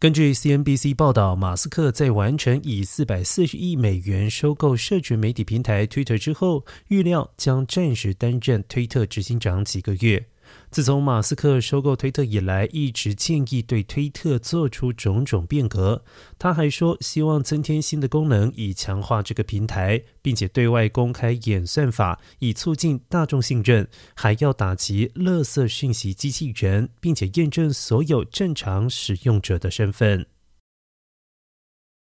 根据 CNBC 报道，马斯克在完成以四百四十亿美元收购社群媒体平台 Twitter 之后，预料将暂时担任推特执行长几个月。自从马斯克收购推特以来，一直建议对推特做出种种变革。他还说，希望增添新的功能，以强化这个平台，并且对外公开演算法，以促进大众信任。还要打击垃圾讯息机器人，并且验证所有正常使用者的身份。